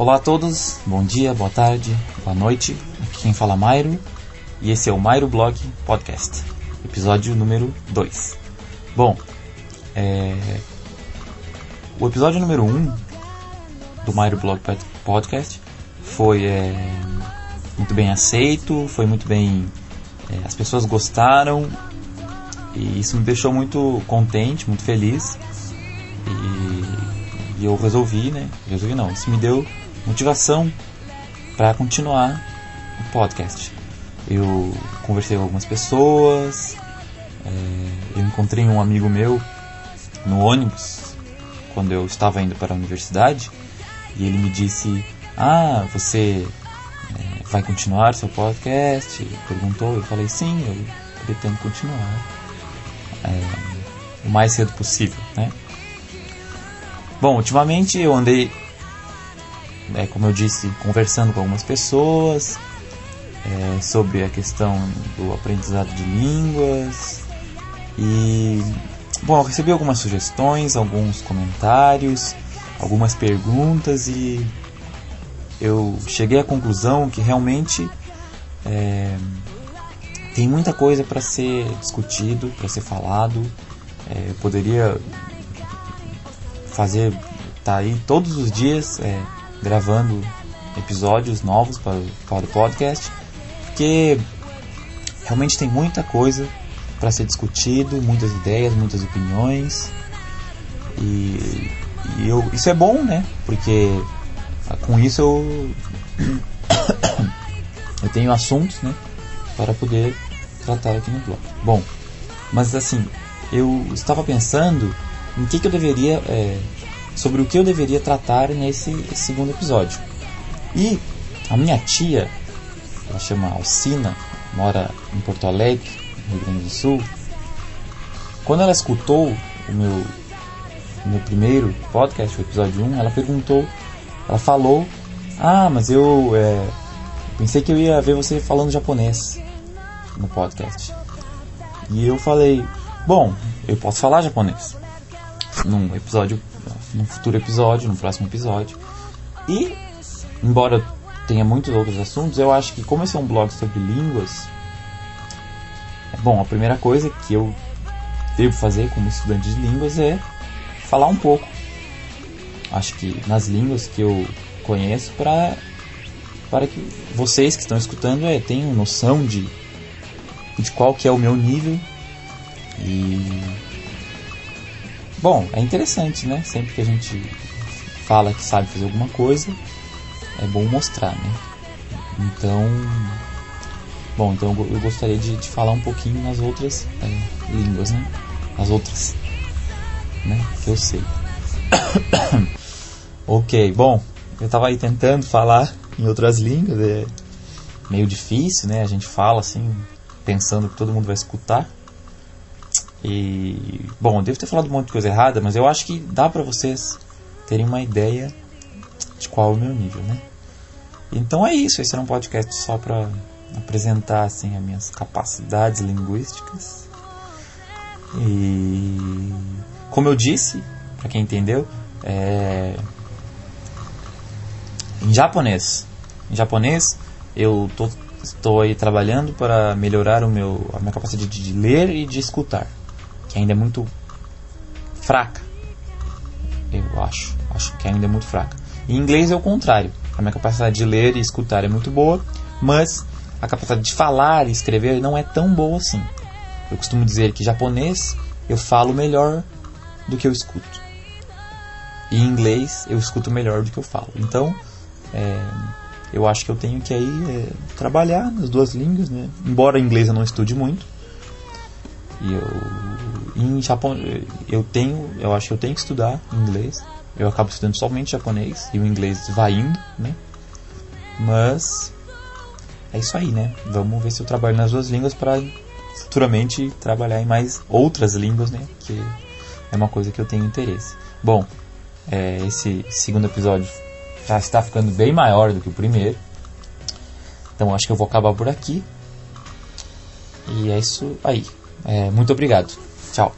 Olá a todos, bom dia, boa tarde, boa noite. Aqui quem fala é Mairo e esse é o Mairo Blog Podcast, episódio número 2. Bom, é... o episódio número 1 um do Mairo Blog Podcast foi é... muito bem aceito, foi muito bem. É... as pessoas gostaram e isso me deixou muito contente, muito feliz. E, e eu resolvi, né? Resolvi não, isso me deu motivação para continuar o podcast. Eu conversei com algumas pessoas, é, eu encontrei um amigo meu no ônibus quando eu estava indo para a universidade e ele me disse: Ah, você é, vai continuar seu podcast? Perguntou, eu falei: Sim, eu pretendo continuar é, o mais cedo possível, né? Bom, ultimamente eu andei é, como eu disse, conversando com algumas pessoas é, sobre a questão do aprendizado de línguas. E, bom, eu recebi algumas sugestões, alguns comentários, algumas perguntas e eu cheguei à conclusão que realmente é, tem muita coisa para ser discutido, para ser falado. É, eu poderia fazer, tá aí todos os dias é, gravando episódios novos para, para o podcast, porque realmente tem muita coisa para ser discutido, muitas ideias, muitas opiniões. E, e eu, isso é bom, né? Porque ah, com isso eu, eu tenho assuntos, né? Para poder tratar aqui no blog. Bom, mas assim, eu estava pensando em que, que eu deveria é, sobre o que eu deveria tratar nesse segundo episódio. E a minha tia, ela chama Alcina, mora em Porto Alegre, no Rio Grande do Sul. Quando ela escutou o meu, o meu primeiro podcast, o episódio 1, ela perguntou, ela falou: Ah, mas eu é, pensei que eu ia ver você falando japonês no podcast. E eu falei: Bom, eu posso falar japonês num episódio num futuro episódio, no próximo episódio. E, embora tenha muitos outros assuntos, eu acho que como esse é um blog sobre línguas, é bom, a primeira coisa que eu devo fazer como estudante de línguas é falar um pouco. Acho que nas línguas que eu conheço para para que vocês que estão escutando é, tenham noção de, de qual que é o meu nível e Bom, é interessante, né? Sempre que a gente fala que sabe fazer alguma coisa, é bom mostrar, né? Então, bom, então eu gostaria de, de falar um pouquinho nas outras é, línguas, né? As outras, né? Que eu sei. ok, bom, eu tava aí tentando falar em outras línguas, é meio difícil, né? A gente fala assim, pensando que todo mundo vai escutar. E, bom, devo ter falado um monte de coisa errada, mas eu acho que dá para vocês terem uma ideia de qual é o meu nível, né? Então é isso, esse era um podcast só para apresentar assim as minhas capacidades linguísticas. E como eu disse, para quem entendeu, é... em japonês. Em japonês, eu tô, estou aí trabalhando para melhorar o meu, a minha capacidade de ler e de escutar que ainda é muito fraca. Eu acho. Acho que ainda é muito fraca. Em inglês é o contrário. A minha capacidade de ler e escutar é muito boa, mas a capacidade de falar e escrever não é tão boa assim. Eu costumo dizer que japonês eu falo melhor do que eu escuto. E em inglês eu escuto melhor do que eu falo. Então, é, eu acho que eu tenho que aí é, trabalhar nas duas línguas, né? Embora em inglês eu não estude muito, e eu em Japão eu tenho, eu acho que eu tenho que estudar inglês. Eu acabo estudando somente japonês e o inglês vai indo, né? Mas é isso aí, né? Vamos ver se eu trabalho nas duas línguas para futuramente trabalhar em mais outras línguas, né? Que é uma coisa que eu tenho interesse. Bom, é, esse segundo episódio já está ficando bem maior do que o primeiro. Então acho que eu vou acabar por aqui. E é isso aí. É, muito obrigado. 叫